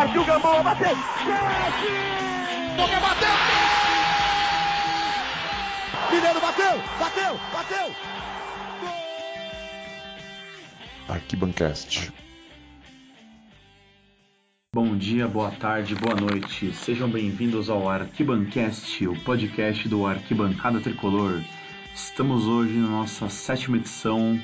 Partiu Gamboa, bateu! Chute! Boca bateu! Mineiro bateu! Bateu! Bateu! Arquibancast. Bom dia, boa tarde, boa noite. Sejam bem-vindos ao Arquibancast, o podcast do Arquibancada Tricolor. Estamos hoje na nossa sétima edição.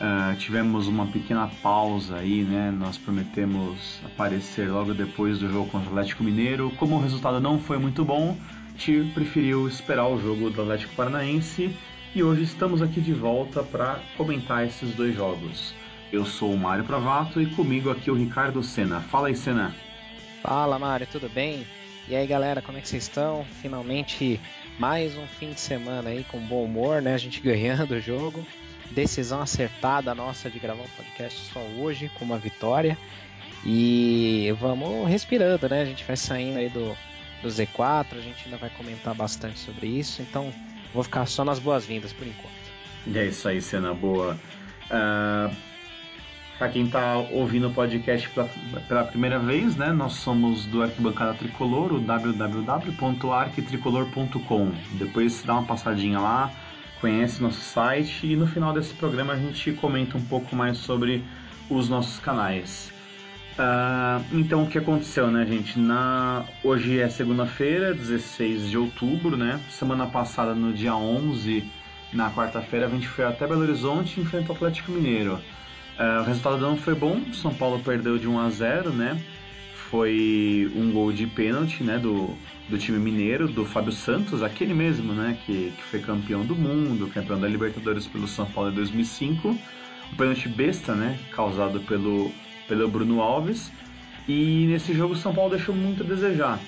Uh, tivemos uma pequena pausa aí, né? Nós prometemos aparecer logo depois do jogo contra o Atlético Mineiro. Como o resultado não foi muito bom, Tio preferiu esperar o jogo do Atlético Paranaense e hoje estamos aqui de volta para comentar esses dois jogos. Eu sou o Mário Provato e comigo aqui o Ricardo Sena. Fala aí, Sena. Fala, Mário, tudo bem? E aí, galera, como é que vocês estão? Finalmente mais um fim de semana aí com bom humor, né? A gente ganhando o jogo. Decisão acertada nossa de gravar um podcast só hoje com uma vitória. E vamos respirando, né? A gente vai saindo aí do, do Z4, a gente ainda vai comentar bastante sobre isso. Então, vou ficar só nas boas-vindas por enquanto. E é isso aí, cena boa. Uh, para quem está ouvindo o podcast pela, pela, primeira vez, né, nós somos do Arquibancada Tricolor, o www.arquitricolor.com. Depois dá uma passadinha lá, conhece nosso site e no final desse programa a gente comenta um pouco mais sobre os nossos canais. Uh, então o que aconteceu, né, gente? Na hoje é segunda-feira, 16 de outubro, né? Semana passada, no dia 11, na quarta-feira, a gente foi até Belo Horizonte e enfrentou o Atlético Mineiro. Uh, o resultado não foi bom, São Paulo perdeu de 1 a 0, né? Foi um gol de pênalti, né, do, do time mineiro, do Fábio Santos, aquele mesmo, né, que, que foi campeão do mundo, campeão da Libertadores pelo São Paulo em 2005. Um pênalti besta, né, causado pelo, pelo Bruno Alves. E nesse jogo o São Paulo deixou muito a desejar.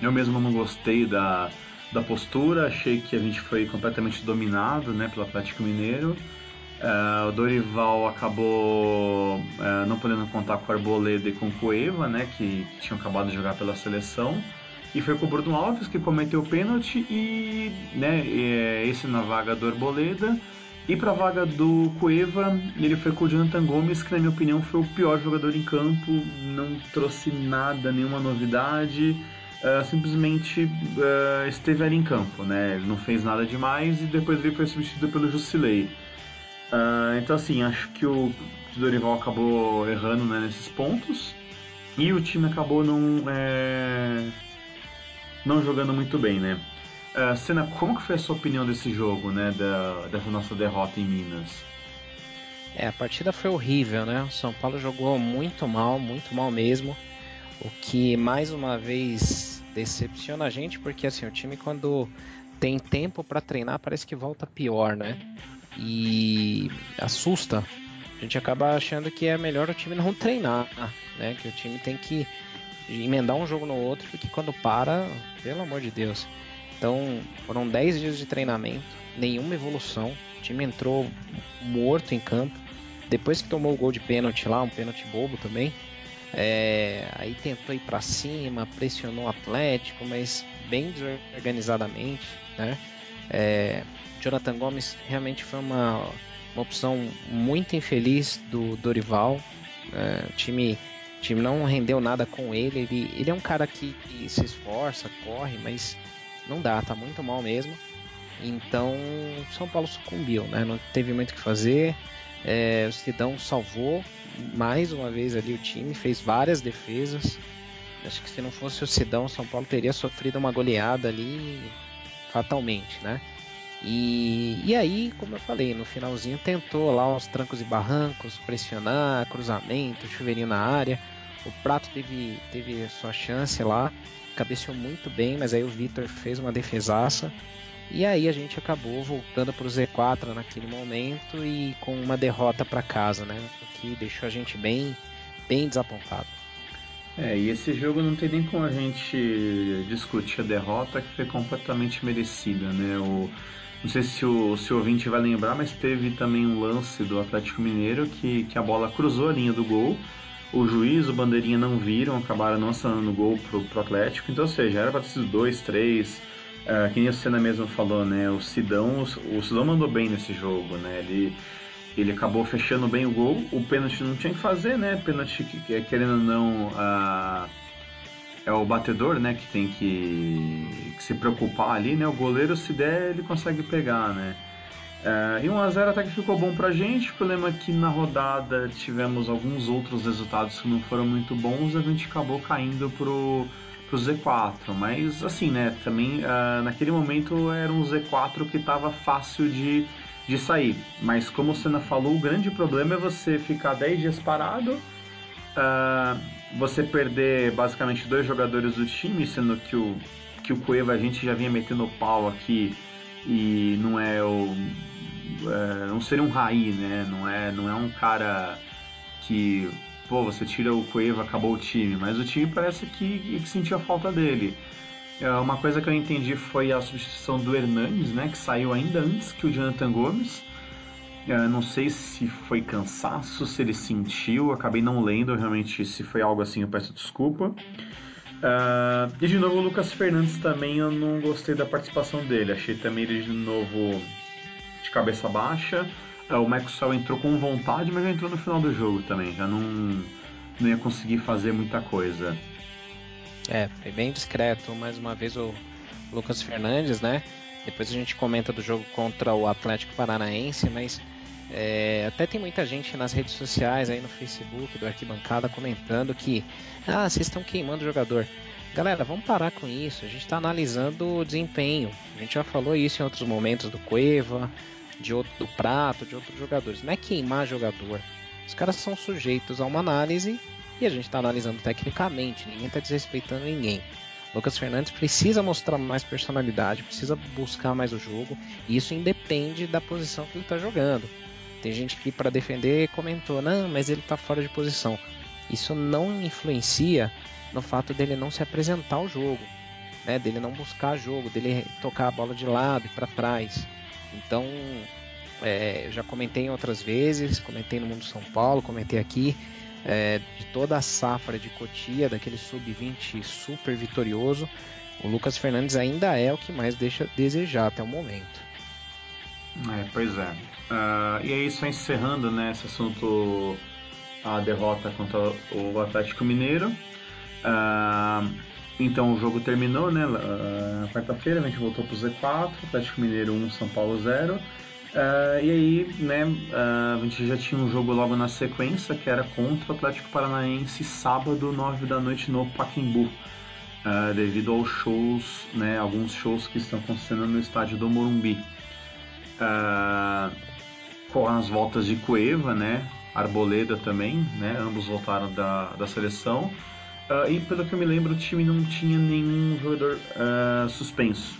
Eu mesmo não gostei da, da postura, achei que a gente foi completamente dominado, né, pelo Atlético Mineiro. Uh, o Dorival acabou uh, não podendo contar com o Arboleda e com o Cueva, né, que, tinham acabado de jogar pela seleção. E foi com o Bruno Alves que cometeu o pênalti e, né, e, esse na vaga do Arboleda. E para a vaga do Cueva, ele foi com o Jonathan Gomes, que na minha opinião foi o pior jogador em campo, não trouxe nada, nenhuma novidade. Uh, simplesmente esteve ali em campo, né? Ele não fez nada demais e depois ele foi substituído pelo Jusilei. Uh, então, assim, acho que o Dorival acabou errando né, nesses pontos e o time acabou não, é, não jogando muito bem, né? Uh, Senna, como que foi a sua opinião desse jogo, né, da, dessa nossa derrota em Minas? É, a partida foi horrível, né? O São Paulo jogou muito mal, muito mal mesmo. O que mais uma vez decepciona a gente, porque assim, o time quando tem tempo para treinar parece que volta pior, né? E assusta. A gente acaba achando que é melhor o time não treinar, né? Que o time tem que emendar um jogo no outro, porque quando para, pelo amor de Deus. Então, foram 10 dias de treinamento, nenhuma evolução. O time entrou morto em campo. Depois que tomou o gol de pênalti lá, um pênalti bobo também, é, aí tentou ir para cima, pressionou o Atlético, mas bem desorganizadamente, né? É, Jonathan Gomes realmente foi uma, uma opção muito infeliz do Dorival. É, o time, time não rendeu nada com ele. ele. Ele é um cara que, que se esforça, corre, mas não dá, tá muito mal mesmo. Então São Paulo sucumbiu, né? Não teve muito o que fazer. É, o Sidão salvou mais uma vez ali o time, fez várias defesas. Acho que se não fosse o Sidão, São Paulo teria sofrido uma goleada ali fatalmente, né? E, e aí, como eu falei, no finalzinho tentou lá os trancos e barrancos, pressionar, cruzamento, chuveirinho na área. O Prato teve, teve sua chance lá, cabeceou muito bem, mas aí o Vitor fez uma defesaça. E aí a gente acabou voltando para o Z4 naquele momento e com uma derrota para casa, né? O que deixou a gente bem, bem desapontado. É, e esse jogo não tem nem como a gente discutir a derrota que foi completamente merecida, né? O, não sei se o, se o ouvinte vai lembrar, mas teve também um lance do Atlético Mineiro que, que a bola cruzou a linha do gol. O juiz, o bandeirinha não viram, acabaram não assinando o gol pro, pro Atlético. Então, ou seja, era para ter sido dois, três. Uh, que nem a mesmo falou, né? O Sidão, o, Sidão mandou bem nesse jogo, né? Ele, ele acabou fechando bem o gol. O pênalti não tinha que fazer, né? Pênalti, querendo ou não. Uh, é o batedor, né, que tem que, que, se preocupar ali, né? O goleiro, se der, ele consegue pegar, né? É, e 1x0 até que ficou bom pra gente. O problema é que na rodada tivemos alguns outros resultados que não foram muito bons e a gente acabou caindo pro, pro Z4. Mas assim, né? Também uh, naquele momento era um Z4 que tava fácil de, de sair. Mas como o Senna falou, o grande problema é você ficar 10 dias parado. Uh, você perder basicamente dois jogadores do time, sendo que o, que o Cueva a gente já vinha metendo pau aqui e não é o. É, não seria um Raí, né? Não é, não é um cara que, pô, você tira o Cueva, acabou o time, mas o time parece que, que sentia falta dele. É, uma coisa que eu entendi foi a substituição do Hernandes, né? Que saiu ainda antes que o Jonathan Gomes. Eu não sei se foi cansaço, se ele sentiu, acabei não lendo realmente se foi algo assim, eu peço desculpa. Uh, e de novo o Lucas Fernandes também eu não gostei da participação dele, achei também ele de novo de cabeça baixa. Uh, o Maxwell entrou com vontade, mas já entrou no final do jogo também, já não, não ia conseguir fazer muita coisa. É, foi bem discreto, mais uma vez o Lucas Fernandes, né? Depois a gente comenta do jogo contra o Atlético Paranaense, mas é, até tem muita gente nas redes sociais, aí no Facebook do Arquibancada, comentando que ah, vocês estão queimando o jogador. Galera, vamos parar com isso. A gente está analisando o desempenho. A gente já falou isso em outros momentos do Cueva, de outro, do Prato, de outros jogadores. Não é queimar jogador. Os caras são sujeitos a uma análise e a gente está analisando tecnicamente. Ninguém está desrespeitando ninguém. Lucas Fernandes precisa mostrar mais personalidade, precisa buscar mais o jogo. E isso independe da posição que ele está jogando. Tem gente que para defender comentou, não, mas ele está fora de posição. Isso não influencia no fato dele não se apresentar ao jogo, né? Dele não buscar jogo, dele tocar a bola de lado e para trás. Então, é, já comentei outras vezes, comentei no Mundo São Paulo, comentei aqui é, de toda a safra de Cotia, daquele sub-20 super vitorioso, o Lucas Fernandes ainda é o que mais deixa desejar até o momento. É, pois é. Uh, e aí, só encerrando né, esse assunto, a derrota contra o Atlético Mineiro. Uh, então o jogo terminou, né? Uh, quarta-feira a gente voltou pro Z4, Atlético Mineiro 1, São Paulo 0. Uh, e aí, né, uh, a gente já tinha um jogo logo na sequência, que era contra o Atlético Paranaense, sábado, 9 da noite, no Pacaembu. devido aos shows, né, alguns shows que estão acontecendo no estádio do Morumbi com as voltas de Cueva, né? Arboleda também, né? Ambos voltaram da, da seleção. Uh, e pelo que eu me lembro, o time não tinha nenhum jogador uh, suspenso.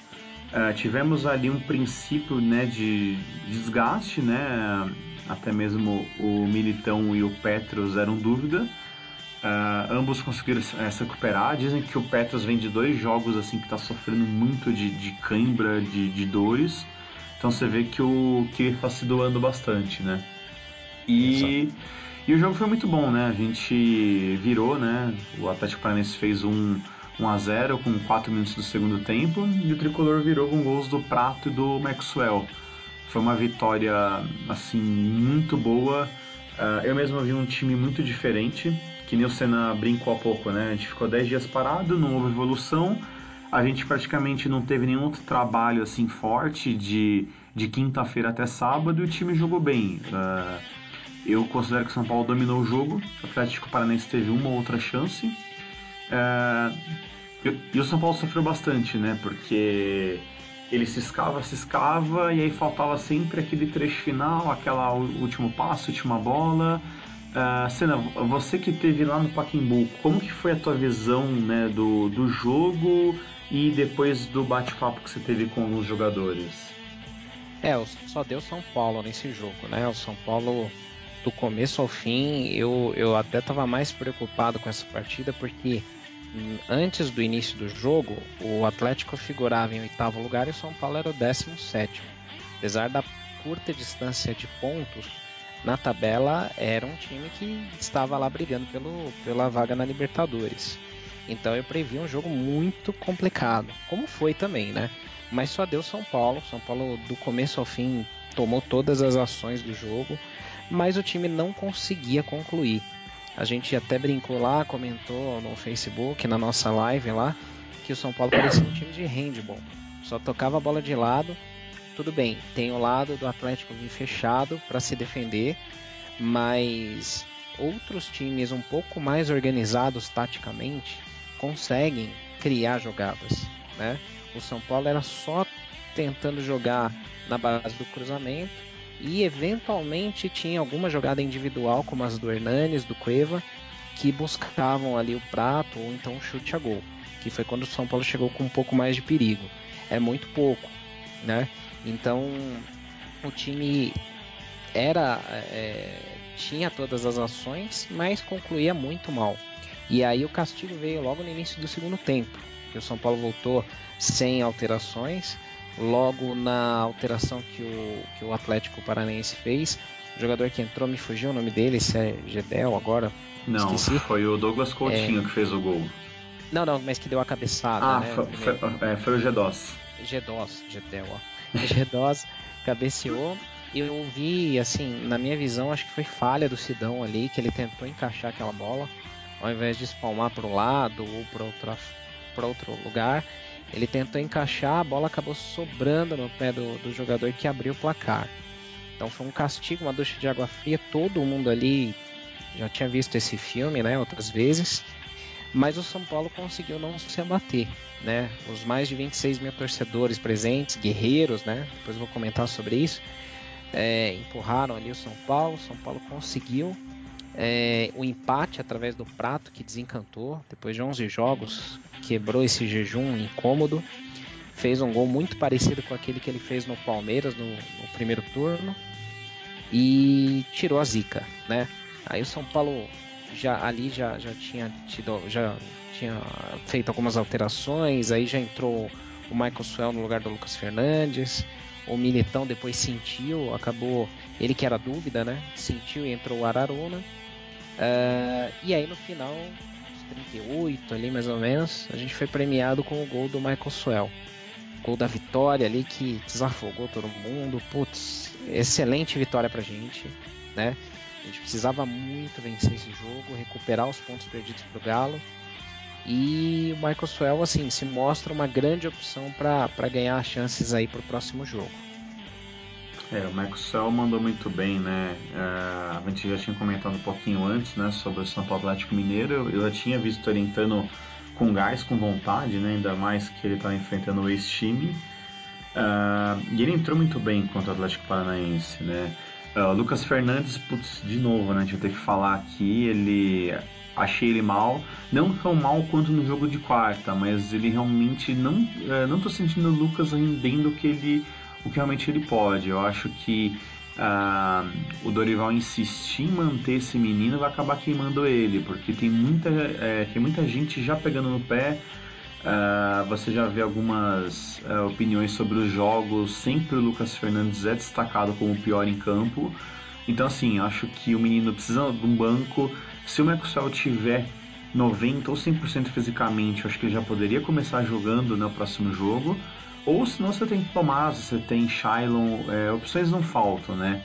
Uh, tivemos ali um princípio né, de desgaste, né? Até mesmo o Militão e o Petros eram dúvida. ambos conseguiram eh, se recuperar. Dizem que o Petros vem de dois jogos assim que está sofrendo muito de, de cãibra, de, de dores. Então você vê que o que está se doando bastante, né? E, e o jogo foi muito bom, né? A gente virou, né? O Atlético Paranaense fez um 1 a 0 com 4 minutos do segundo tempo e o tricolor virou com gols do Prato e do Maxwell. Foi uma vitória assim muito boa. Uh, eu mesmo vi um time muito diferente, que nem o Senna brincou há pouco, né? A gente ficou 10 dias parado, não houve evolução a gente praticamente não teve nenhum outro trabalho assim forte de, de quinta-feira até sábado e o time jogou bem. Uh, eu considero que o São Paulo dominou o jogo, o Atlético Paranaense teve uma ou outra chance. Uh, e o São Paulo sofreu bastante, né? Porque ele se escava, se escava e aí faltava sempre aquele trecho final, aquela último passo, última bola. Uh, Senna, você que teve lá no Pacaembu, como que foi a tua visão né, do, do jogo e depois do bate-papo que você teve com alguns jogadores? É, só deu São Paulo nesse jogo, né? O São Paulo, do começo ao fim, eu, eu até estava mais preocupado com essa partida porque hum, antes do início do jogo, o Atlético figurava em oitavo lugar e o São Paulo era o décimo sétimo. Apesar da curta distância de pontos, na tabela era um time que estava lá brigando pelo, pela vaga na Libertadores. Então eu previ um jogo muito complicado, como foi também, né? Mas só deu São Paulo. São Paulo, do começo ao fim, tomou todas as ações do jogo, mas o time não conseguia concluir. A gente até brincou lá, comentou no Facebook, na nossa live lá, que o São Paulo parecia um time de handball. Só tocava a bola de lado. Tudo bem, tem o lado do Atlético vir fechado para se defender, mas outros times um pouco mais organizados taticamente conseguem criar jogadas, né? O São Paulo era só tentando jogar na base do cruzamento e eventualmente tinha alguma jogada individual, como as do Hernanes, do Cueva, que buscavam ali o prato ou então o chute a gol, que foi quando o São Paulo chegou com um pouco mais de perigo. É muito pouco, né? Então o time era é, tinha todas as ações, mas concluía muito mal. E aí o castigo veio logo no início do segundo tempo, que o São Paulo voltou sem alterações. Logo na alteração que o, que o Atlético Paranaense fez, o jogador que entrou me fugiu o nome dele, se é Gedel agora. Não, esqueci. foi o Douglas Coutinho é... que fez o gol. Não, não, mas que deu a cabeçada. Ah, né, foi, foi, é, foi o Gedós. Gedós, Gedel, ó. Gedós cabeceou. Eu vi, assim, na minha visão, acho que foi falha do Sidão ali, que ele tentou encaixar aquela bola, ao invés de espalmar para o lado ou para outro lugar. Ele tentou encaixar, a bola acabou sobrando no pé do, do jogador que abriu o placar. Então foi um castigo, uma ducha de água fria. Todo mundo ali já tinha visto esse filme, né, outras vezes. Mas o São Paulo conseguiu não se abater, né? Os mais de 26 mil torcedores presentes, guerreiros, né? Depois vou comentar sobre isso. É, empurraram ali o São Paulo. O São Paulo conseguiu é, o empate através do prato que desencantou. Depois de 11 jogos, quebrou esse jejum incômodo. Fez um gol muito parecido com aquele que ele fez no Palmeiras no, no primeiro turno. E tirou a zica, né? Aí o São Paulo já ali já, já tinha tido já tinha feito algumas alterações, aí já entrou o Michael Swell no lugar do Lucas Fernandes. O Militão depois sentiu, acabou ele que era dúvida, né? Sentiu e entrou o Araruna. Uh, e aí no final, 38 ali mais ou menos, a gente foi premiado com o gol do Michael Swell. Gol da vitória ali que desafogou todo mundo. Putz, excelente vitória pra gente, né? A gente precisava muito vencer esse jogo, recuperar os pontos perdidos pro Galo. E o Michael Swell assim se mostra uma grande opção para ganhar chances aí pro próximo jogo. É, o Maxwell mandou muito bem, né? É, a gente já tinha comentado um pouquinho antes, né, sobre o São Paulo Atlético Mineiro. Eu já tinha visto ele entrando com gás, com vontade, né? Ainda mais que ele estava enfrentando o ex-time. Uh, e ele entrou muito bem contra o Atlético Paranaense, né? Uh, Lucas Fernandes, putz, de novo, né? A gente vai ter que falar aqui. Ele achei ele mal, não tão mal quanto no jogo de quarta, mas ele realmente não, uh, não tô sentindo o Lucas rendendo o que ele o que realmente ele pode. Eu acho que uh, o Dorival insistir em manter esse menino vai acabar queimando ele, porque tem muita, é, tem muita gente já pegando no pé. Uh, você já vê algumas uh, opiniões sobre os jogos. Sempre o Lucas Fernandes é destacado como o pior em campo. Então, assim, acho que o menino precisa de um banco. Se o Maxwell tiver 90 ou 100% fisicamente, acho que ele já poderia começar jogando no próximo jogo. Ou senão você tem Tomás, você tem Shylon, é, opções não faltam, né?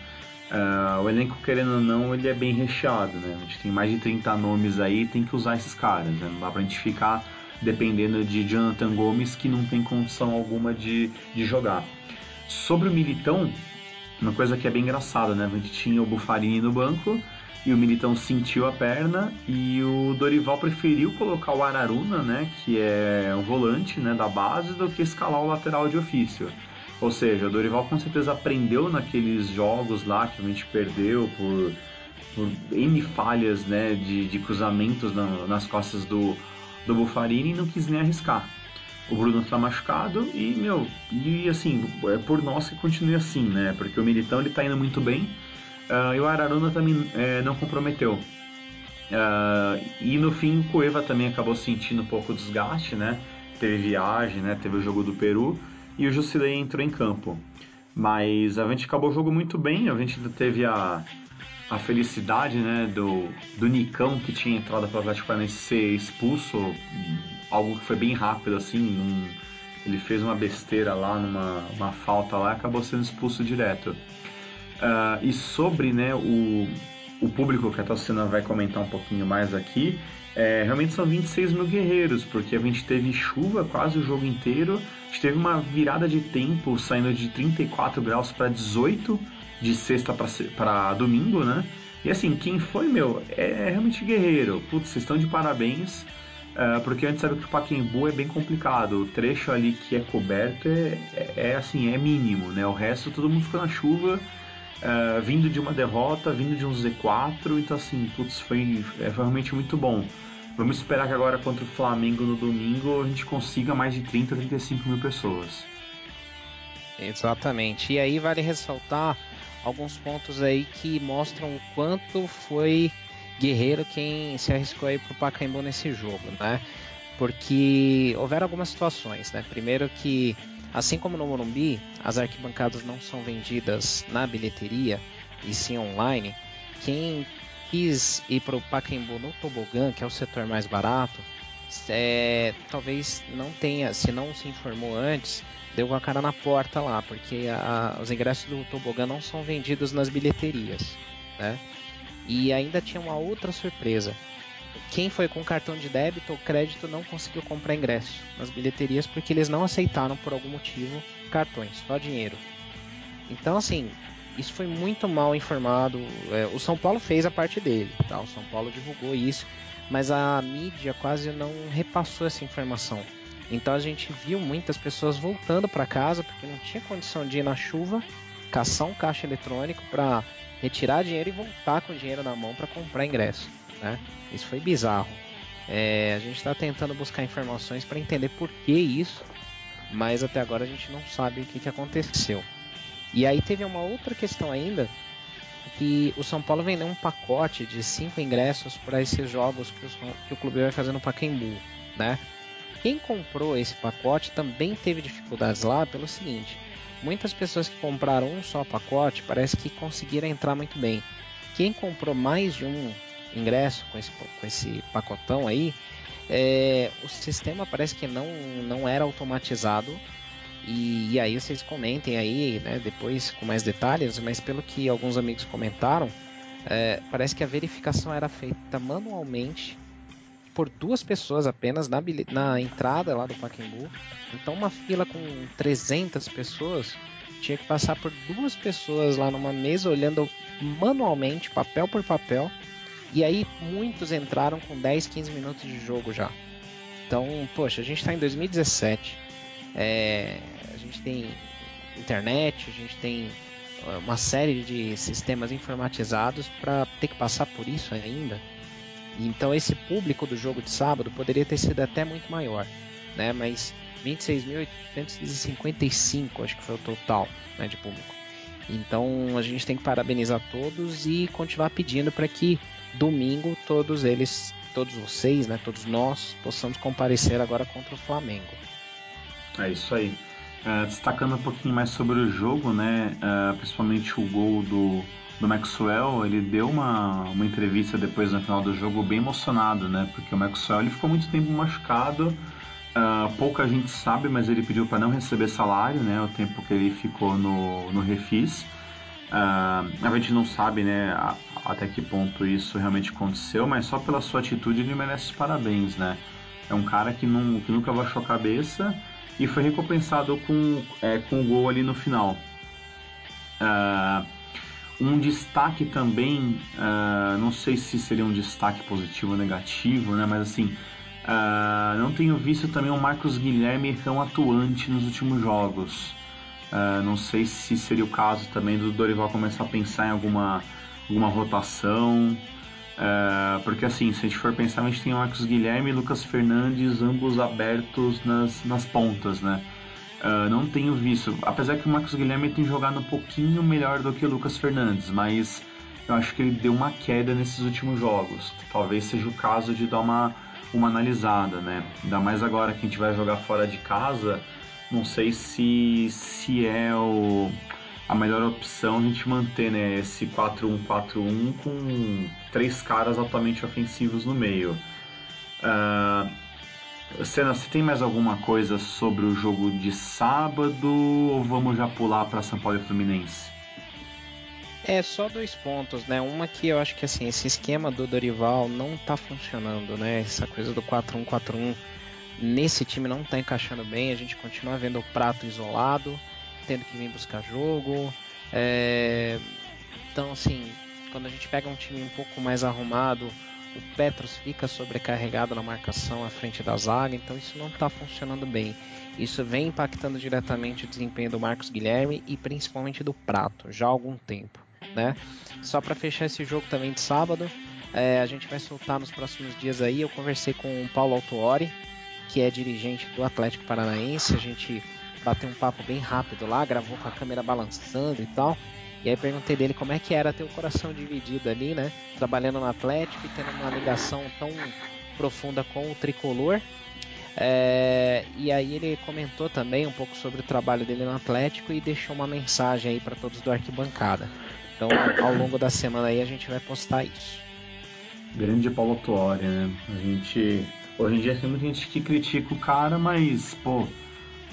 Uh, o elenco, querendo ou não, ele é bem recheado, né? A gente tem mais de 30 nomes aí, tem que usar esses caras, né? Não dá pra gente ficar dependendo de Jonathan Gomes, que não tem condição alguma de, de jogar. Sobre o Militão, uma coisa que é bem engraçada, né? A gente tinha o Bufarini no banco, e o Militão sentiu a perna e o Dorival preferiu colocar o Araruna, né, que é um volante, né, da base, do que escalar o lateral de ofício. Ou seja, o Dorival com certeza aprendeu naqueles jogos lá que a gente perdeu por, por N falhas, né, de, de cruzamentos na, nas costas do, do Buffarini e não quis nem arriscar. O Bruno tá machucado e, meu, e assim, é por nós que continue assim, né, porque o Militão ele tá indo muito bem, Uh, e o Araruna também é, não comprometeu. Uh, e no fim o Cueva também acabou sentindo um pouco desgaste, né? Teve viagem, né? Teve o jogo do Peru e o Jusilei entrou em campo. Mas a gente acabou o jogo muito bem, a gente teve a, a felicidade né, do, do Nicão que tinha entrado para o Atlético Paranaense ser expulso, algo que foi bem rápido assim, num, ele fez uma besteira lá, numa uma falta lá, acabou sendo expulso direto. Uh, e sobre né, o, o público que a Tocina vai comentar um pouquinho mais aqui, é, realmente são 26 mil guerreiros, porque a gente teve chuva quase o jogo inteiro, a gente teve uma virada de tempo saindo de 34 graus para 18 de sexta para domingo, né? E assim, quem foi, meu, é, é realmente guerreiro. Putz, vocês estão de parabéns. Uh, porque a gente sabe que o Paquembu é bem complicado. O trecho ali que é coberto é, é, é assim, é mínimo, né? O resto todo mundo fica na chuva, uh, vindo de uma derrota, vindo de um Z4, então assim, putz, foi, é realmente muito bom. Vamos esperar que agora contra o Flamengo no domingo a gente consiga mais de 30, 35 mil pessoas. Exatamente. E aí vale ressaltar alguns pontos aí que mostram o quanto foi guerreiro quem se arriscou aí pro Pacaembu nesse jogo, né? Porque houveram algumas situações, né? Primeiro que, assim como no Morumbi, as arquibancadas não são vendidas na bilheteria e sim online. Quem quis ir pro Pacaembu no tobogã, que é o setor mais barato, é, talvez não tenha, se não se informou antes, deu com a cara na porta lá, porque a, os ingressos do tobogã não são vendidos nas bilheterias, né? E ainda tinha uma outra surpresa. Quem foi com cartão de débito ou crédito não conseguiu comprar ingresso nas bilheterias porque eles não aceitaram por algum motivo cartões, só dinheiro. Então assim, isso foi muito mal informado. É, o São Paulo fez a parte dele, tá? O São Paulo divulgou isso, mas a mídia quase não repassou essa informação. Então a gente viu muitas pessoas voltando para casa porque não tinha condição de ir na chuva, caçar um caixa eletrônico para retirar dinheiro e voltar com o dinheiro na mão para comprar ingresso. Né? Isso foi bizarro. É, a gente está tentando buscar informações para entender por que isso, mas até agora a gente não sabe o que, que aconteceu. E aí teve uma outra questão ainda, que o São Paulo vendeu um pacote de cinco ingressos para esses jogos que, que, o clube vai fazer no Pacaembu, né? Quem comprou esse pacote também teve dificuldades lá pelo seguinte: muitas pessoas que compraram um só pacote parece que conseguiram entrar muito bem. Quem comprou mais de um ingresso com esse, com esse pacotão aí, é, o sistema parece que não, não era automatizado. E, e aí vocês comentem aí, né, depois com mais detalhes, mas pelo que alguns amigos comentaram, é, parece que a verificação era feita manualmente por duas pessoas apenas na, na entrada lá do Pacaembu. Então uma fila com 300 pessoas tinha que passar por duas pessoas lá numa mesa olhando manualmente, papel por papel. E aí muitos entraram com 10, 15 minutos de jogo já. Então, poxa, a gente está em 2017. É, a gente tem internet, a gente tem uma série de sistemas informatizados para ter que passar por isso ainda. Então esse público do jogo de sábado poderia ter sido até muito maior, né? Mas 26.855 acho que foi o total né, de público. Então a gente tem que parabenizar todos e continuar pedindo para que domingo todos eles, todos vocês, né, todos nós possamos comparecer agora contra o Flamengo. É isso aí. Uh, destacando um pouquinho mais sobre o jogo, né, uh, principalmente o gol do do Maxwell, ele deu uma, uma entrevista depois no final do jogo bem emocionado, né? Porque o Maxwell ele ficou muito tempo machucado, uh, pouca gente sabe, mas ele pediu para não receber salário, né? O tempo que ele ficou no, no refis. Uh, a gente não sabe, né, a, até que ponto isso realmente aconteceu, mas só pela sua atitude ele merece parabéns, né? É um cara que, não, que nunca baixou a cabeça e foi recompensado com, é, com gol ali no final. Uh, um destaque também, uh, não sei se seria um destaque positivo ou negativo, né? Mas assim, uh, não tenho visto também o Marcos Guilherme tão atuante nos últimos jogos. Não sei se seria o caso também do Dorival começar a pensar em alguma, alguma rotação. Porque assim, se a gente for pensar, a gente tem o Marcos Guilherme e Lucas Fernandes, ambos abertos nas, nas pontas, né? Uh, não tenho visto, apesar que o Marcos Guilherme tem jogado um pouquinho melhor do que o Lucas Fernandes, mas eu acho que ele deu uma queda nesses últimos jogos. Talvez seja o caso de dar uma, uma analisada, né? Ainda mais agora que a gente vai jogar fora de casa, não sei se, se é o, a melhor opção a gente manter né, esse 4-1-4-1 com três caras altamente ofensivos no meio. Uh, Senna, você tem mais alguma coisa sobre o jogo de sábado ou vamos já pular para São Paulo e Fluminense? É, só dois pontos, né? Uma que eu acho que assim, esse esquema do Dorival não tá funcionando, né? Essa coisa do 4-1-4-1 nesse time não tá encaixando bem. A gente continua vendo o prato isolado, tendo que vir buscar jogo. É... Então, assim, quando a gente pega um time um pouco mais arrumado, o Petros fica sobrecarregado na marcação à frente da zaga, então isso não está funcionando bem. Isso vem impactando diretamente o desempenho do Marcos Guilherme e principalmente do Prato, já há algum tempo. Né? Só para fechar esse jogo também de sábado, é, a gente vai soltar nos próximos dias aí. Eu conversei com o Paulo Altuori, que é dirigente do Atlético Paranaense. A gente bateu um papo bem rápido lá, gravou com a câmera balançando e tal. E aí perguntei dele como é que era ter o coração dividido ali, né? Trabalhando no Atlético e tendo uma ligação tão profunda com o tricolor. É, e aí ele comentou também um pouco sobre o trabalho dele no Atlético e deixou uma mensagem aí para todos do arquibancada. Então, ao longo da semana aí a gente vai postar isso. Grande Paulo Tuori, né? A gente hoje em dia tem muita gente que critica o cara, mas pô,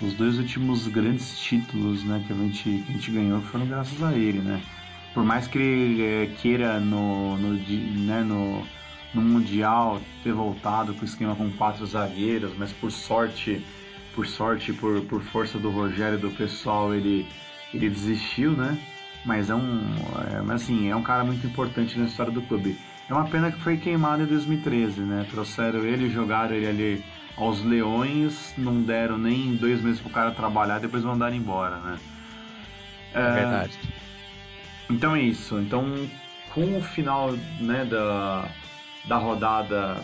os dois últimos grandes títulos né, que, a gente, que a gente ganhou foram graças a ele, né? Por mais que ele é, queira no, no, né, no, no Mundial ter voltado com o esquema com quatro zagueiros, mas por sorte, por sorte, por, por força do Rogério e do pessoal, ele, ele desistiu, né? Mas é um, é, mas assim, é um cara muito importante na história do clube. É uma pena que foi queimado em 2013, né? Trouxeram ele, jogaram ele ali aos leões, não deram nem dois meses pro cara trabalhar, depois mandaram embora, né? É, é verdade. Então é isso. Então, com o final né, da, da rodada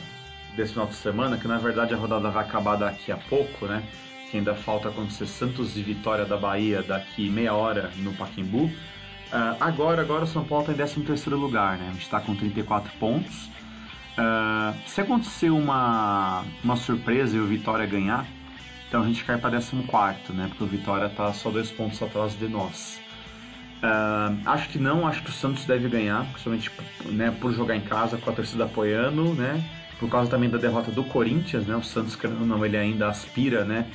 desse final de semana, que na verdade a rodada vai acabar daqui a pouco, né? Que ainda falta acontecer Santos e Vitória da Bahia daqui meia hora no Paquimbu. Uh, agora, agora o São Paulo está em 13 lugar, né? A gente está com 34 pontos. Uh, se acontecer uma, uma surpresa e o Vitória ganhar, então a gente cai para 14, né? Porque o Vitória está só dois pontos atrás de nós. Uh, acho que não, acho que o Santos deve ganhar, principalmente né, por jogar em casa com a torcida apoiando, né? Por causa também da derrota do Corinthians, né? O Santos, não, ele ainda aspira, né?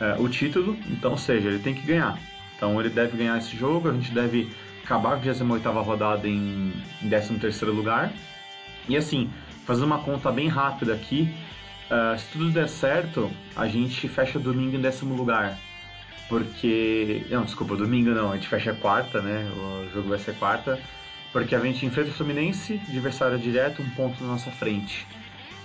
Uh, o título, então, ou seja, ele tem que ganhar. Então ele deve ganhar esse jogo, a gente deve acabar a 28 rodada em, em 13 lugar. E assim, fazendo uma conta bem rápida aqui, uh, se tudo der certo, a gente fecha domingo em décimo lugar. Porque. Não, desculpa, domingo não, a gente fecha quarta, né? O jogo vai ser quarta. Porque a gente enfrenta o Fluminense, adversário direto, um ponto na nossa frente.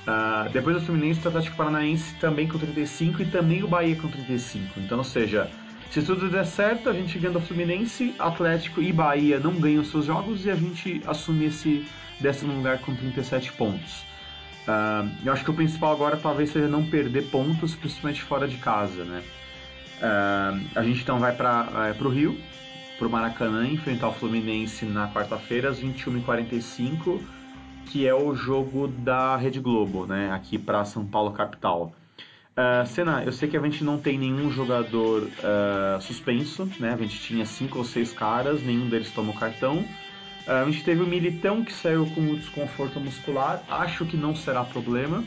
Uh, depois do Fluminense, o Atlético Paranaense também com 35 e também o Bahia com 35. Então, ou seja, se tudo der certo, a gente ganha do Fluminense, Atlético e Bahia não ganham seus jogos e a gente assume esse décimo lugar com 37 pontos. Uh, eu acho que o principal agora talvez seja não perder pontos, principalmente fora de casa, né? Uh, a gente então vai para uh, o Rio, para o Maracanã, enfrentar o Fluminense na quarta-feira às 21h45, que é o jogo da Rede Globo, né? Aqui para São Paulo capital. Uh, Senna, eu sei que a gente não tem nenhum jogador uh, suspenso, né? A gente tinha cinco ou seis caras, nenhum deles tomou cartão. Uh, a gente teve o Militão que saiu com desconforto muscular, acho que não será problema.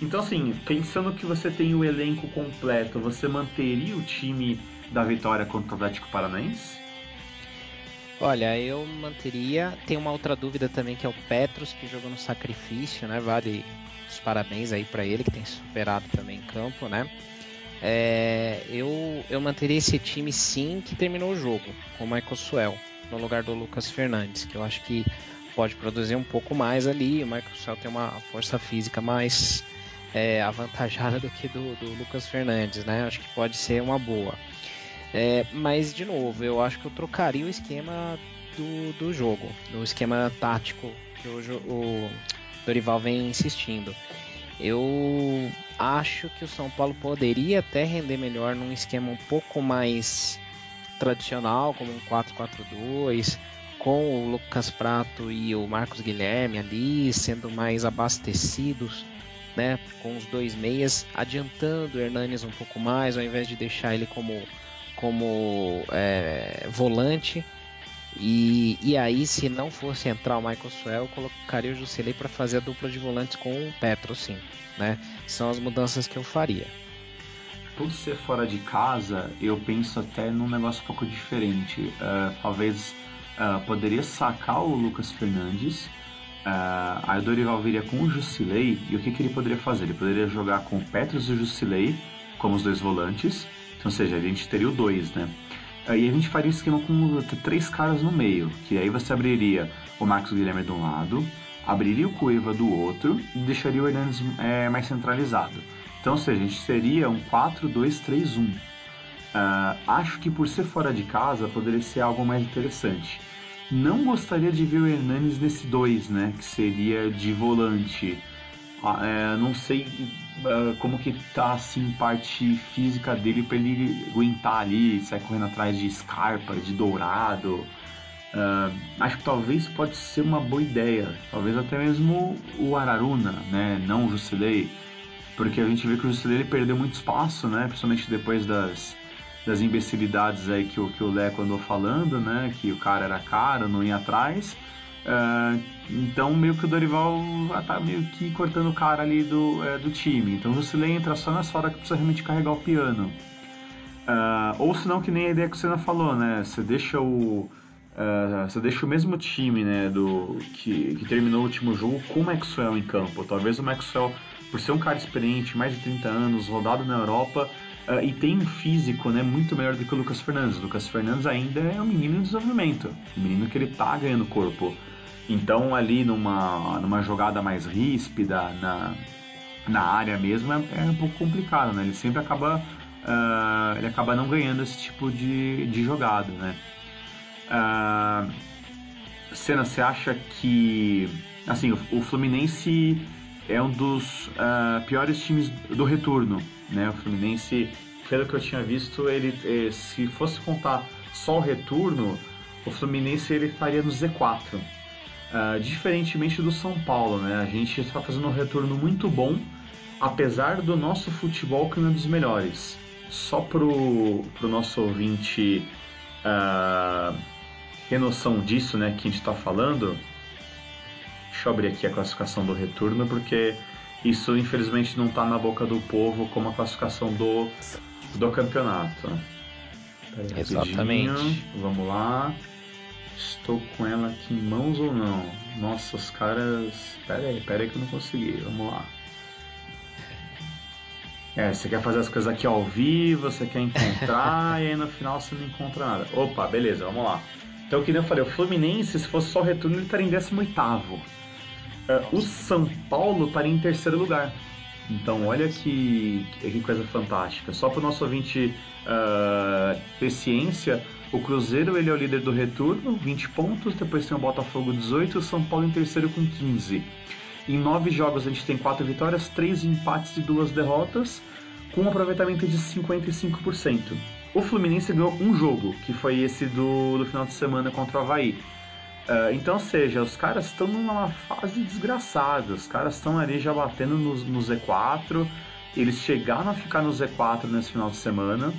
Então, assim, pensando que você tem o elenco completo, você manteria o time da vitória contra o Atlético Paranaense? Olha, eu manteria. Tem uma outra dúvida também que é o Petros, que jogou no sacrifício, né? Vale os parabéns aí para ele, que tem superado também em campo, né? É, eu, eu manteria esse time sim que terminou o jogo, com o Michael Suel, no lugar do Lucas Fernandes, que eu acho que pode produzir um pouco mais ali. O Michael Suel tem uma força física mais é, avantajada do que do, do Lucas Fernandes, né? Acho que pode ser uma boa. É, mas, de novo, eu acho que eu trocaria o esquema do, do jogo, do esquema tático que hoje o Dorival vem insistindo. Eu acho que o São Paulo poderia até render melhor num esquema um pouco mais tradicional, como um 4-4-2, com o Lucas Prato e o Marcos Guilherme ali sendo mais abastecidos, né, com os dois meias, adiantando o Hernanes um pouco mais, ao invés de deixar ele como como é, volante. E, e aí, se não fosse entrar o Michael Swell, eu colocaria o Jusilei para fazer a dupla de volantes com o Petro, sim. Né? São as mudanças que eu faria. Por ser fora de casa, eu penso até num negócio um pouco diferente. Uh, talvez uh, poderia sacar o Lucas Fernandes. Uh, aí o Dorival viria com o Jusilei. E o que, que ele poderia fazer? Ele poderia jogar com o Petros e o Jusilei como os dois volantes. Então, ou seja, a gente teria o dois, né? Aí a gente faria esquema com três caras no meio, que aí você abriria o Marcos Guilherme de um lado, abriria o Cueva do outro e deixaria o Hernandes é, mais centralizado. Então, ou seja, a gente seria um 4-2-3-1. Uh, acho que por ser fora de casa poderia ser algo mais interessante. Não gostaria de ver o Hernandes nesse 2, né? Que seria de volante. Uh, é, não sei uh, como que tá assim parte física dele para ele aguentar ali, sair correndo atrás de Scarpa, de Dourado. Uh, acho que talvez pode ser uma boa ideia. Talvez até mesmo o Araruna, né? Não o Jusilei porque a gente vê que o Juscelino perdeu muito espaço, né? Principalmente depois das, das imbecilidades aí que o, que o Leco andou falando, né? Que o cara era caro, não ia atrás. Uh, então meio que o Dorival tá meio que cortando o cara ali do, é, do time. Então o Juscelino entra só nessa hora que precisa realmente carregar o piano. Uh, ou senão que nem a ideia que o Senna falou, né? Você deixa o. Uh, você deixa o mesmo time né, do, que, que terminou o último jogo com o Maxwell em campo. Talvez o Maxwell por ser um cara experiente, mais de 30 anos, rodado na Europa uh, e tem um físico né, muito melhor do que o Lucas Fernandes. O Lucas Fernandes ainda é um menino em desenvolvimento, um menino que ele tá ganhando corpo. Então ali numa, numa jogada mais ríspida, na, na área mesmo, é, é um pouco complicado, né? Ele sempre acaba, uh, ele acaba não ganhando esse tipo de, de jogada, né? Uh, Senna, você acha que assim, o, o Fluminense é um dos uh, piores times do retorno, né? O Fluminense, pelo que eu tinha visto, ele eh, se fosse contar só o retorno, o Fluminense ele estaria no Z4. Uh, diferentemente do São Paulo, né? A gente está fazendo um retorno muito bom, apesar do nosso futebol que não é dos melhores. Só pro, pro nosso ouvinte uh, ter noção disso, né, que a gente está falando, Deixa eu abrir aqui a classificação do retorno, porque isso infelizmente não está na boca do povo como a classificação do, do campeonato. Exatamente. Vamos lá. Estou com ela aqui em mãos ou não? Nossa, os caras. Pera aí, pera aí que eu não consegui. Vamos lá. É, você quer fazer as coisas aqui ao vivo, você quer encontrar e aí no final você não encontra nada. Opa, beleza, vamos lá. Então, que nem eu falei, o Fluminense, se fosse só retorno, ele estaria em 18 Uh, o São Paulo estaria em terceiro lugar. Então, olha que, que coisa fantástica. Só para o nosso ouvinte uh, ter ciência, o Cruzeiro ele é o líder do retorno, 20 pontos. Depois tem o Botafogo, 18. E o São Paulo em terceiro com 15. Em nove jogos, a gente tem quatro vitórias, três empates e duas derrotas, com um aproveitamento de 55%. O Fluminense ganhou um jogo, que foi esse do, do final de semana contra o Havaí. Uh, então, seja, os caras estão numa fase desgraçada, os caras estão ali já batendo no, no, Z4, eles chegaram a ficar no Z4 nesse final de semana.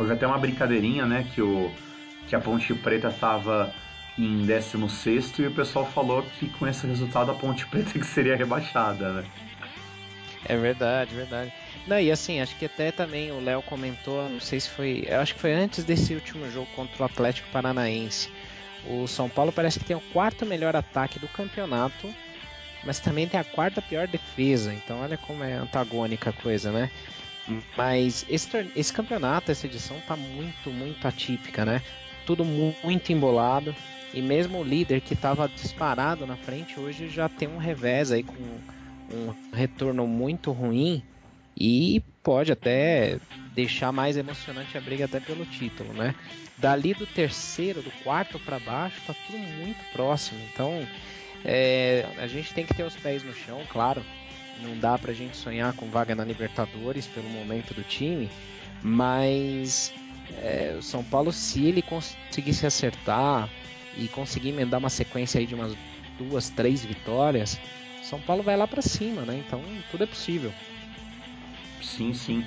Houve até uma brincadeirinha, né, que, o, que a Ponte Preta estava em 16 e o pessoal falou que com esse resultado a Ponte Preta que seria rebaixada, né? É verdade, verdade. Não, e assim, acho que até também o Léo comentou, não sei se foi, acho que foi antes desse último jogo contra o Atlético Paranaense o São Paulo parece que tem o quarto melhor ataque do campeonato, mas também tem a quarta pior defesa. Então olha como é antagônica a coisa, né? Mas esse, esse campeonato, essa edição tá muito, muito atípica, né? Tudo muito embolado. E mesmo o líder que estava disparado na frente hoje já tem um revés aí com um retorno muito ruim e pode até deixar mais emocionante a briga até pelo título, né? Dali do terceiro, do quarto para baixo, tá tudo muito próximo. Então, é, a gente tem que ter os pés no chão, claro. Não dá pra gente sonhar com vaga na Libertadores pelo momento do time, mas é, o São Paulo, se ele conseguisse acertar e conseguir emendar uma sequência aí de umas duas, três vitórias, São Paulo vai lá para cima, né? Então tudo é possível. Sim, sim.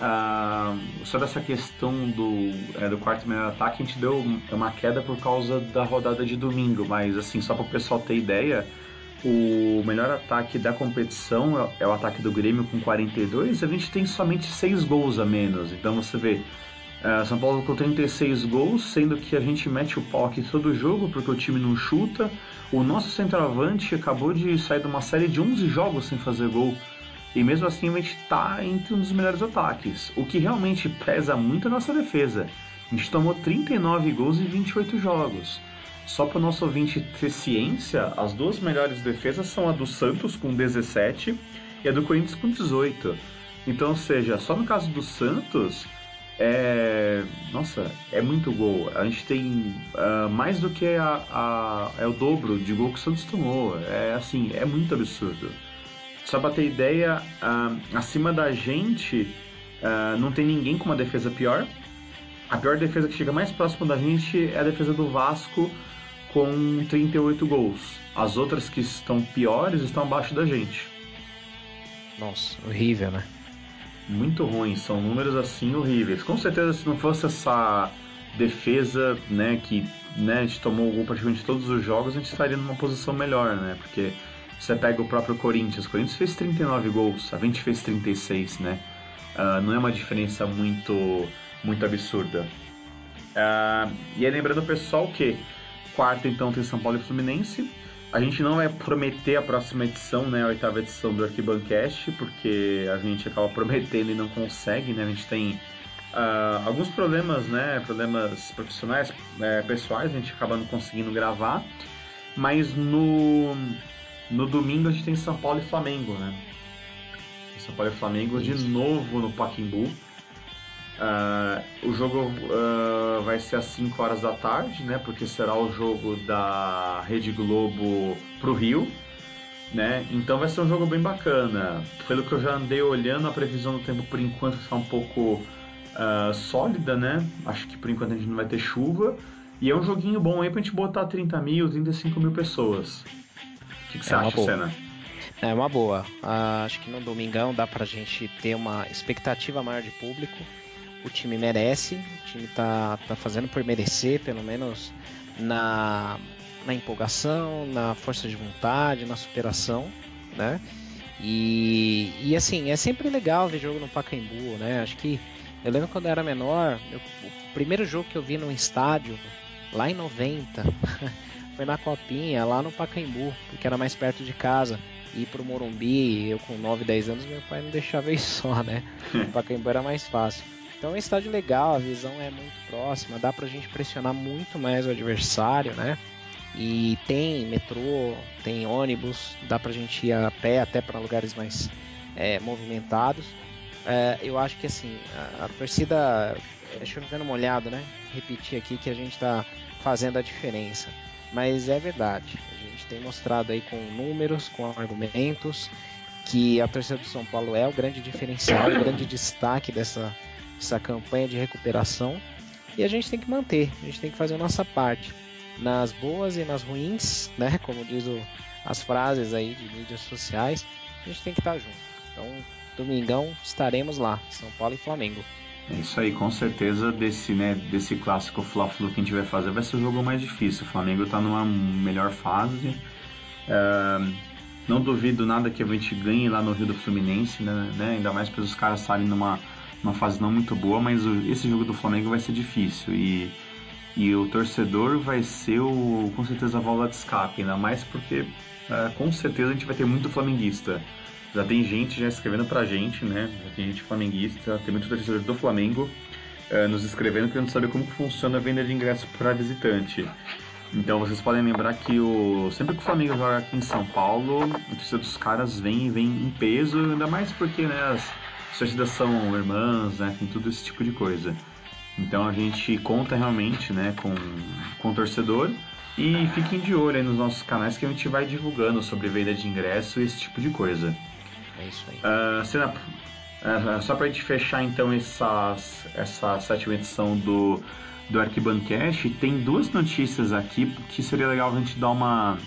Ah, sobre essa questão do, é, do quarto melhor ataque, a gente deu uma queda por causa da rodada de domingo, mas assim, só para o pessoal ter ideia, o melhor ataque da competição é, é, o ataque do Grêmio com 42, a gente tem somente 6 gols a menos. Então você vê, Uh, São Paulo com 36 gols, sendo que a gente mete o pau aqui todo jogo porque o time não chuta. O nosso centroavante acabou de sair de uma série de 11 jogos sem fazer gol. E mesmo assim a gente está entre um dos melhores ataques. O que realmente pesa muito a nossa defesa. A gente tomou 39 gols em 28 jogos. Só para o nosso ouvinte ter ciência, as duas melhores defesas são a do Santos com 17 e a do Corinthians com 18. Então, ou seja, só no caso do Santos, é. Nossa, é muito gol. A gente tem uh, mais do que a, a, é o dobro de gol que o Santos tomou. É assim, é muito absurdo. Só pra ter ideia, uh, acima da gente uh, não tem ninguém com uma defesa pior. A pior defesa que chega mais próximo da gente é a defesa do Vasco com 38 gols. As outras que estão piores estão abaixo da gente. Nossa, horrível, né? Muito ruim, são números assim horríveis. Com certeza, se não fosse essa defesa, né, que né, a gente tomou o gol praticamente todos os jogos, a gente estaria numa posição melhor, né? Porque você pega o próprio Corinthians, o Corinthians fez 39 gols, a gente fez 36, né? Uh, não é uma diferença muito muito absurda. Uh, e aí lembrando o pessoal que quarta então tem São Paulo e Fluminense. A gente não vai prometer a próxima edição, né, a oitava edição do Arquibancast, porque a gente acaba prometendo e não consegue, né? A gente tem uh, alguns problemas, né, problemas profissionais, é, pessoais, a gente acaba não conseguindo gravar. Mas no no domingo a gente tem São Paulo e Flamengo, né? São Paulo e Flamengo de novo no Pacaembu. Uh, o jogo uh, vai ser às 5 horas da tarde, né? Porque será o jogo da Rede Globo pro Rio, né? Então vai ser um jogo bem bacana. Pelo que eu já andei olhando, a previsão do tempo por enquanto está um pouco uh, sólida, né? Acho que por enquanto a gente não vai ter chuva. E é um joguinho bom aí pra gente botar 30 mil, 35 mil pessoas. O que, que você é acha, Senna? É uma boa. acho que no domingão dá pra gente ter uma expectativa maior de público o time merece, o time tá, tá fazendo por merecer, pelo menos na, na empolgação, na força de vontade, na superação, né? E, e assim, é sempre legal ver jogo no Pacaembu, né? Acho que eu lembro quando eu era menor, eu, o primeiro jogo que eu vi num estádio, lá em 90, foi na Copinha, lá no Pacaembu, porque era mais perto de casa. Ir pro Morumbi, eu com 9, 10 anos, meu pai não deixava ir só, né? O Pacaembu era mais fácil. Então é um estádio legal, a visão é muito próxima, dá pra gente pressionar muito mais o adversário, né? E tem metrô, tem ônibus, dá pra gente ir a pé até para lugares mais é, movimentados. É, eu acho que assim, a, a torcida, é chovendo molhado, né? Repetir aqui que a gente está fazendo a diferença. Mas é verdade, a gente tem mostrado aí com números, com argumentos, que a torcida do São Paulo é o grande diferencial, o grande destaque dessa, essa campanha de recuperação e a gente tem que manter, a gente tem que fazer a nossa parte nas boas e nas ruins, né? Como diz o, as frases aí de mídias sociais, a gente tem que estar junto. Então, domingão estaremos lá, São Paulo e Flamengo. É isso aí, com certeza desse, né, desse clássico Fla-Flu que a gente vai fazer vai ser o jogo mais difícil. O Flamengo está numa melhor fase. Uh, não duvido nada que a gente ganhe lá no Rio do Fluminense, né? né ainda mais para os caras estarem numa uma fase não muito boa, mas o, esse jogo do Flamengo vai ser difícil e, e o torcedor vai ser o, com certeza a válvula de escape, ainda mais porque uh, com certeza a gente vai ter muito flamenguista. Já tem gente já escrevendo pra gente, né? Já tem gente flamenguista, tem muito torcedor do Flamengo uh, nos escrevendo querendo saber como que funciona a venda de ingressos para visitante. Então vocês podem lembrar que o sempre que o Flamengo joga aqui em São Paulo, a torcida dos caras vem, vem em peso, ainda mais porque né, as, torcidas são irmãs, né? Tem tudo esse tipo de coisa. Então a gente conta realmente, né, com, com o torcedor e fiquem de olho nos nossos canais que a gente vai divulgando sobre venda de ingresso e esse tipo de coisa. É isso aí. Uh, uh, só pra gente fechar então essas, essa sétima edição do, do Arquibancast, tem duas notícias aqui que seria legal a gente dar uma,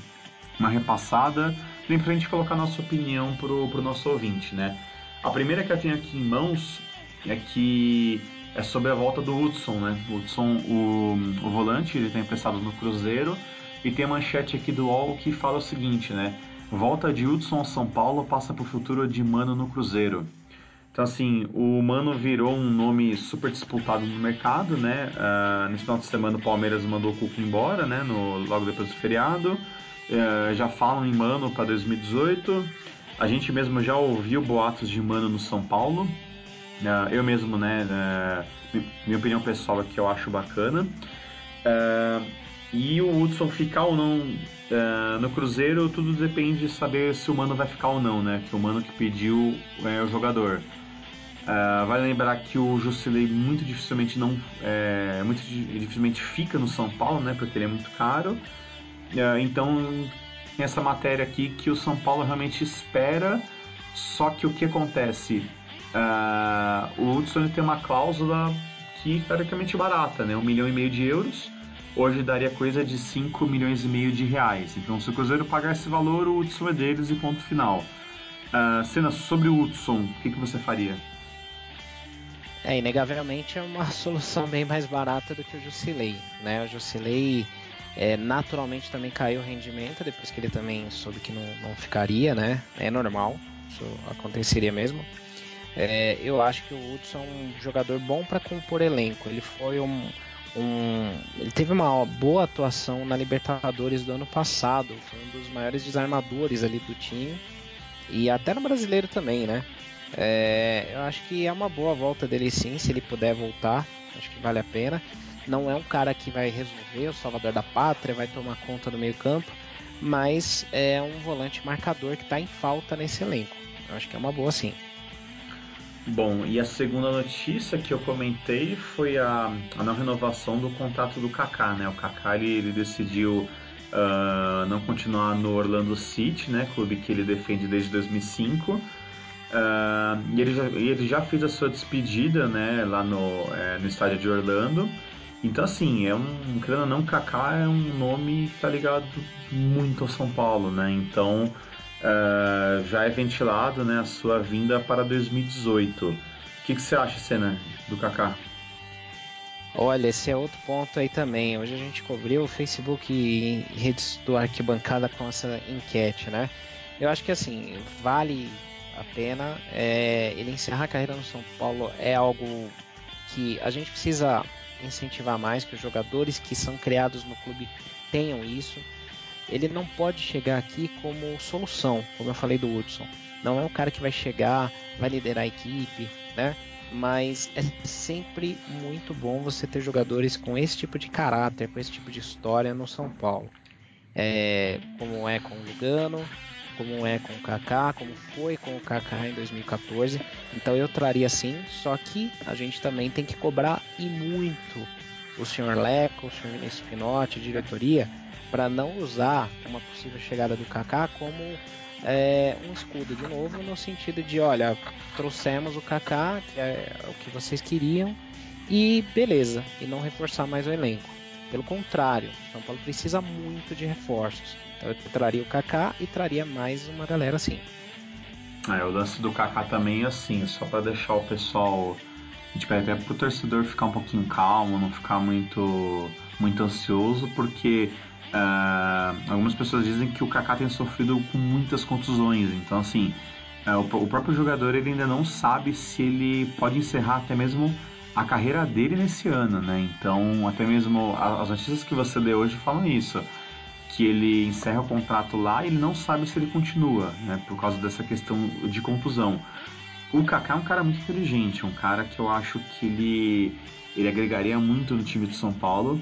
uma repassada, nem pra gente colocar nossa opinião pro, pro nosso ouvinte, né? A primeira que eu tenho aqui em mãos é que é sobre a volta do Hudson, né? O Hudson, o, o volante, ele está emprestado no Cruzeiro e tem a manchete aqui do UOL que fala o seguinte, né? Volta de Hudson ao São Paulo passa para o futuro de Mano no Cruzeiro. Então, assim, o Mano virou um nome super disputado no mercado, né? Uh, nesse final de semana o Palmeiras mandou o Cuca embora, né? No, logo depois do feriado. Uh, já falam em Mano para 2018. A gente mesmo já ouviu boatos de Mano no São Paulo. Uh, eu mesmo, né? minha opinião pessoal é que eu acho bacana. E o Hudson ficar ou não no Cruzeiro, tudo depende de saber se o Mano vai ficar ou não, né? Que o Mano que pediu é o jogador. Uh, vale lembrar que o Jusilei muito dificilmente não é, muito dificilmente fica no São Paulo, né? Porque ele é muito caro. Uh, então essa matéria aqui que o São Paulo realmente espera. Só que o que acontece? Uh, o Hudson tem uma cláusula que é teoricamente barata, né? Um milhão e meio de euros. Hoje daria coisa de 5 milhões e meio de reais. Então, se o Cruzeiro pagar esse valor, o Hudson é deles e ponto final. Uh, Cena, sobre o Hudson, o que, que você faria? É, inegavelmente é uma solução bem mais barata do que o Jusilei, né? O Jusilei é, naturalmente também caiu o rendimento depois que ele também soube que não, não ficaria, né? É normal, isso aconteceria mesmo. É, eu acho que o Hudson é um jogador bom para compor elenco. Ele foi um, um, ele teve uma boa atuação na Libertadores do ano passado. Foi um dos maiores desarmadores ali do time e até no brasileiro também, né? É, eu acho que é uma boa volta dele sim, se ele puder voltar. Acho que vale a pena. Não é um cara que vai resolver o salvador da pátria, vai tomar conta do meio campo, mas é um volante marcador que está em falta nesse elenco. Eu acho que é uma boa sim. Bom, e a segunda notícia que eu comentei foi a, a não renovação do contrato do Kaká, né? O Kaká ele, ele decidiu uh, não continuar no Orlando City, né? Clube que ele defende desde 2005 Uh, e ele já, ele já fez a sua despedida né, lá no, é, no estádio de Orlando. Então, assim, é um. Querendo ou não, Kaká é um nome que tá ligado muito ao São Paulo, né? Então, uh, já é ventilado né, a sua vinda para 2018. O que, que você acha, Senna, do Kaká? Olha, esse é outro ponto aí também. Hoje a gente cobriu o Facebook e redes do Arquibancada com essa enquete, né? Eu acho que assim, vale a pena. É, ele encerrar a carreira no São Paulo é algo que a gente precisa incentivar mais, que os jogadores que são criados no clube tenham isso. Ele não pode chegar aqui como solução, como eu falei do Hudson. Não é um cara que vai chegar, vai liderar a equipe, né? Mas é sempre muito bom você ter jogadores com esse tipo de caráter, com esse tipo de história no São Paulo. É, como é com o Lugano, como é com o Kaká, como foi com o Kaká em 2014. Então eu traria sim, só que a gente também tem que cobrar e muito o senhor Leco, o senhor a diretoria, para não usar uma possível chegada do Kaká como é, um escudo de novo, no sentido de, olha, trouxemos o Kaká, que é o que vocês queriam, e beleza, e não reforçar mais o elenco. Pelo contrário, São Paulo precisa muito de reforços. Então eu traria o Kaká e traria mais uma galera assim. É, o lance do Kaká também é assim, só para deixar o pessoal tipo, até pro torcedor ficar um pouquinho calmo, não ficar muito muito ansioso, porque uh, algumas pessoas dizem que o Kaká tem sofrido com muitas contusões, então assim, uh, o, o, próprio jogador ele ainda não sabe se ele pode encerrar até mesmo a carreira dele nesse ano, né? Então, até mesmo as notícias que você deu hoje falam isso que ele encerra o contrato lá e ele não sabe se ele continua, né, por causa dessa questão de contusão. O Kaká é um cara muito inteligente, um cara que eu acho que ele, ele agregaria muito no time de São Paulo.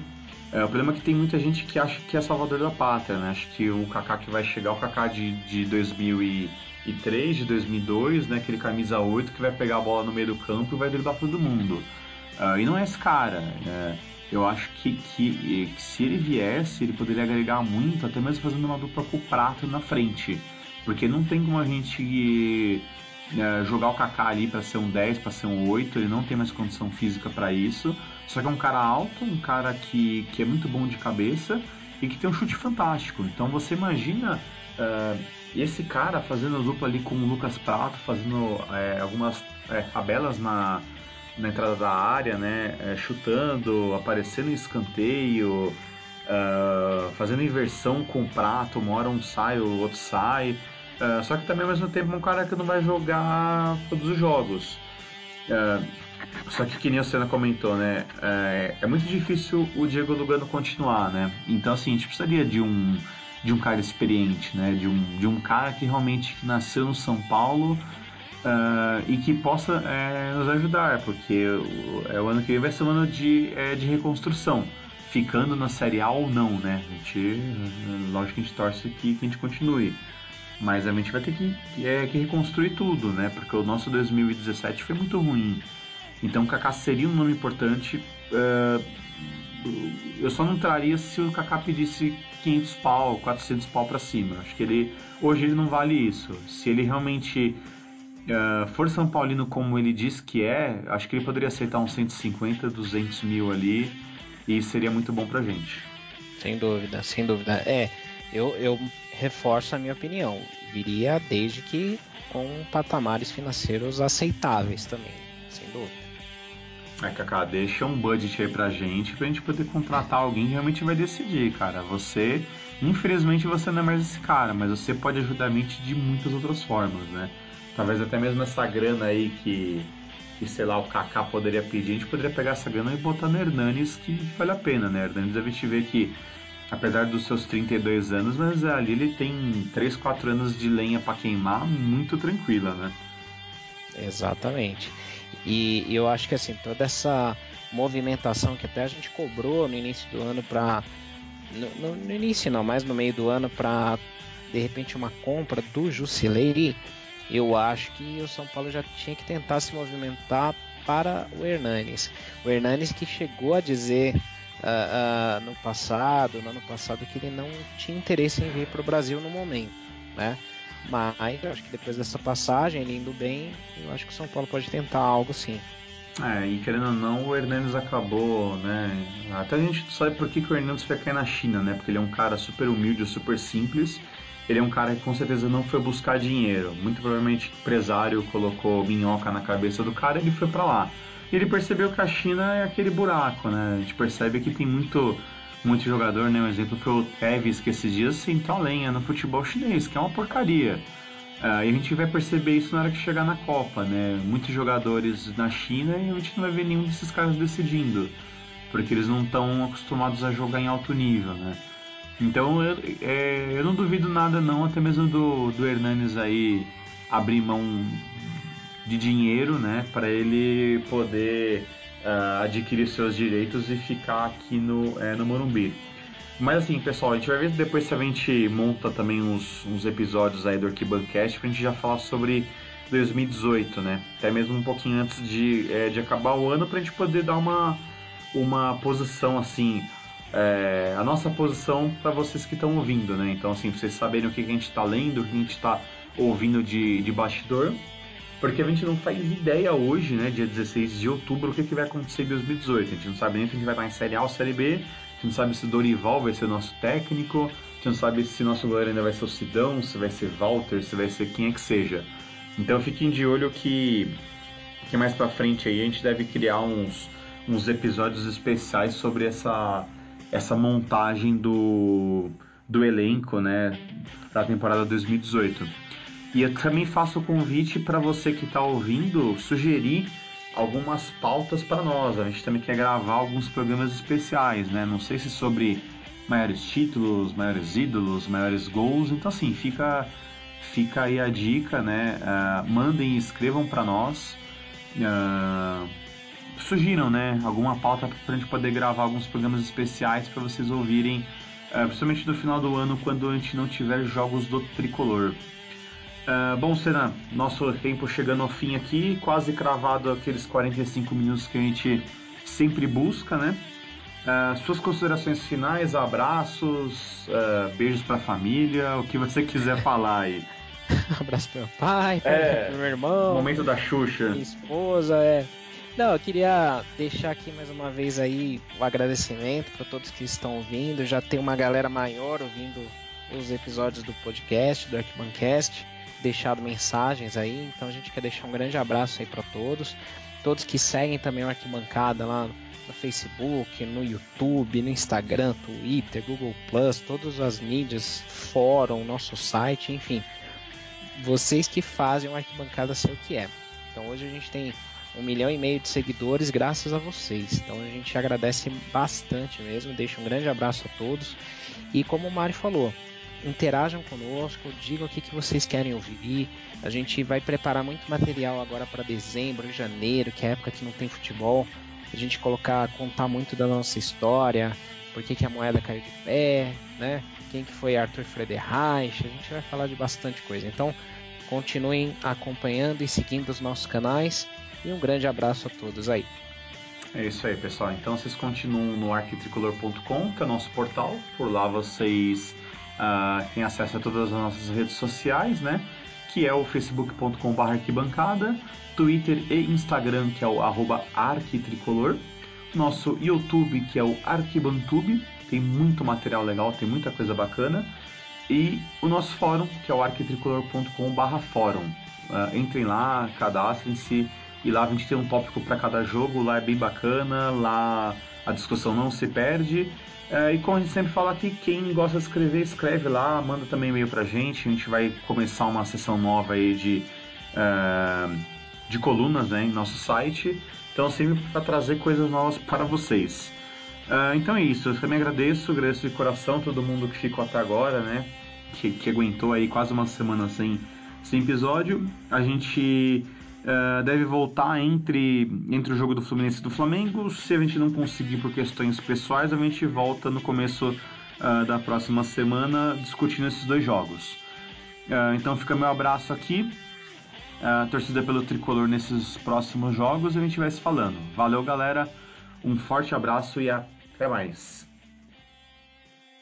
É, o problema é que tem muita gente que acha que é salvador da pátria, né? Acho que o Kaká que vai chegar, o Kaká de, de 2003, de 2002, né? Aquele camisa 8 que vai pegar a bola no meio do campo e vai driblar todo mundo. Uh, e não é esse cara. Né? eu acho que, que, que, se ele viesse, ele poderia agregar muito, até mesmo fazendo uma dupla com o Prato na frente. Porque não tem como a gente é, jogar o Kaká ali para ser um 10, para ser um 8, ele não tem mais condição física para isso. Só que é um cara alto, um cara que, que é muito bom de cabeça e que tem um chute fantástico. Então você imagina uh, esse cara fazendo dupla ali com o Lucas Prato, fazendo é, algumas é, tabelas na na entrada da área, né, é, chutando, aparecendo em escanteio, uh, fazendo inversão com o prato, uma hora um sai, o outro sai. Uh, só que também ao mesmo tempo é um cara que não vai jogar todos os jogos. Uh, só que que nem a Senna comentou, né? É, é, muito difícil o Diego Lugano continuar, né? Então assim, a gente precisaria de um de um cara experiente, né? De um, de um cara que realmente nasceu no São Paulo uh, e que possa é, nos ajudar, porque o, é, o ano que vem vai ser um ano de, é, de reconstrução, ficando na Série A ou não, né? A gente, lógico que a gente torce que, que a gente continue. Mas a gente vai ter que, é, que reconstruir tudo, né? Porque o nosso 2017 foi muito ruim. Então o Kaká seria um nome importante. Uh, eu só não traria se o Kaká pedisse 500 pau, 400 pau para cima. Acho que ele hoje ele não vale isso. Se ele realmente uh, for São Paulino como ele diz que é, acho que ele poderia aceitar uns 150, 200 mil ali e seria muito bom pra gente. Sem dúvida, sem dúvida. É, eu, eu reforço a minha opinião. Viria desde que com patamares financeiros aceitáveis também, sem dúvida. É, Kaká, deixa um budget aí pra gente, pra gente poder contratar alguém que realmente vai decidir, cara. Você, infelizmente, você não é mais esse cara, mas você pode ajudar a gente de muitas outras formas, né? Talvez até mesmo essa grana aí que, que sei lá, o Kaká poderia pedir, a gente poderia pegar essa grana e botar no Hernanes, que vale a pena, né? Hernanes a gente vê que, apesar dos seus 32 anos, mas ali ele tem 3, 4 anos de lenha para queimar muito tranquila, né? Exatamente. E, eu acho que assim, toda essa movimentação que até a gente cobrou no início do ano para no, no, no, início não, mas no meio do ano para de repente uma compra do Jusilei, eu acho que o São Paulo já tinha que tentar se movimentar para o Hernanes. O Hernanes que chegou a dizer uh, no passado, no ano passado, que ele não tinha interesse em vir para o Brasil no momento, né? Mas eu acho que depois dessa passagem, ele indo bem, eu acho que o São Paulo pode tentar algo sim. É, e querendo ou não, o Hernandes acabou, né? Até a gente sabe por que, que o Hernandes foi cair na China, né? Porque ele é um cara super humilde, super simples. Ele é um cara que com certeza não foi buscar dinheiro. Muito provavelmente o empresário colocou minhoca na cabeça do cara e ele foi para lá. Ele percebeu que a China é aquele buraco, né? A gente percebe que tem muito muito jogador, né? Um exemplo foi o Tevez, que esses dias sentou a lenha no futebol chinês, que é uma porcaria. Uh, e a gente vai perceber isso na hora que chegar na Copa, né? Muitos jogadores na China e a gente não vai ver nenhum desses caras decidindo, porque eles não estão acostumados a jogar em alto nível, né? Então eu, é, eu não duvido nada não, até mesmo do, do Hernanes aí abrir mão de dinheiro, né? Para ele poder uh, adquirir seus direitos e ficar aqui no, é, no Morumbi. Mas assim, pessoal, a gente vai ver depois se a gente monta também uns, uns episódios aí do Arquibancast pra gente já falar sobre 2018, né? Até mesmo um pouquinho antes de, é, de acabar o ano pra gente poder dar uma, uma posição assim, é, a nossa posição para vocês que estão ouvindo, né? Então assim, pra vocês saberem o que a gente está lendo, o que a gente está ouvindo de, de bastidor porque a gente não faz ideia hoje, né, dia 16 de outubro, o que, que vai acontecer em 2018. A gente não sabe nem se a gente vai estar em Série A ou Série B, a gente não sabe se Dorival vai ser o nosso técnico, a gente não sabe se nosso goleiro ainda vai ser o Sidão, se vai ser Walter, se vai ser quem é que seja. Então fiquem de olho que, que mais pra frente aí a gente deve criar uns, uns episódios especiais sobre essa, essa montagem do, do elenco, né, da temporada 2018. E eu também faço o convite para você que está ouvindo sugerir algumas pautas para nós. A gente também quer gravar alguns programas especiais, né? Não sei se sobre maiores títulos, maiores ídolos, maiores gols. Então assim, fica fica aí a dica, né? Uh, mandem e escrevam para nós. Uh, sugiram, né? Alguma pauta para a gente poder gravar alguns programas especiais para vocês ouvirem, uh, principalmente no final do ano, quando a gente não tiver jogos do tricolor. Uh, bom, Senna, nosso tempo chegando ao fim aqui, quase cravado aqueles 45 minutos que a gente sempre busca, né? Uh, suas considerações finais, abraços, uh, beijos pra família, o que você quiser falar aí. Abraço pro meu pai, é, pro meu irmão. Momento da Xuxa. Minha esposa, é. Não, eu queria deixar aqui mais uma vez aí o agradecimento para todos que estão ouvindo. Já tem uma galera maior ouvindo os episódios do podcast, do Arquibancast deixado mensagens aí, então a gente quer deixar um grande abraço aí para todos, todos que seguem também o Arquibancada lá no Facebook, no YouTube, no Instagram, Twitter, Google Plus, todas as mídias, fórum, nosso site, enfim. vocês que fazem o Arquibancada ser o que é. Então hoje a gente tem um milhão e meio de seguidores graças a vocês. Então a gente agradece bastante mesmo, deixa um grande abraço a todos. E como o Mari falou, interajam conosco, digam o que, que vocês querem ouvir. A gente vai preparar muito material agora para dezembro, janeiro, que é a época que não tem futebol. A gente colocar, contar muito da nossa história, por que, que a moeda caiu de pé, né? Quem que foi Arthur Frederich, a gente vai falar de bastante coisa. Então, continuem acompanhando e seguindo os nossos canais e um grande abraço a todos aí. É isso aí, pessoal. Então vocês continuam no arquitricolor.com, que é o nosso portal. Por lá vocês uh, têm acesso a todas as nossas redes sociais, né? Que é o facebook.com.br arquibancada, Twitter e Instagram, que é o arroba arquitricolor. Nosso YouTube, que é o Arquibantube, tem muito material legal, tem muita coisa bacana. E o nosso fórum, que é o arquitricolor.com/fórum. Uh, entrem lá, cadastrem-se e lá a gente tem um tópico para cada jogo, lá é bem bacana, lá a discussão não se perde. É, e como a gente sempre fala aqui, quem gosta de escrever, escreve lá, manda também e-mail pra gente. A gente vai começar uma sessão nova aí de, é, de colunas né, em nosso site. Então, sempre para trazer coisas novas para vocês. É, então é isso, eu também agradeço, agradeço de coração todo mundo que ficou até agora, né? Que, que aguentou aí quase uma semana sem, sem episódio. A gente Uh, deve voltar entre, entre o jogo do Fluminense e do Flamengo. Se a gente não conseguir por questões pessoais, a gente volta no começo uh, da próxima semana discutindo esses dois jogos. Uh, então fica meu abraço aqui. torcida pelo tricolor nesses próximos jogos a gente vai se falando. Valeu, galera. Um forte abraço e até mais.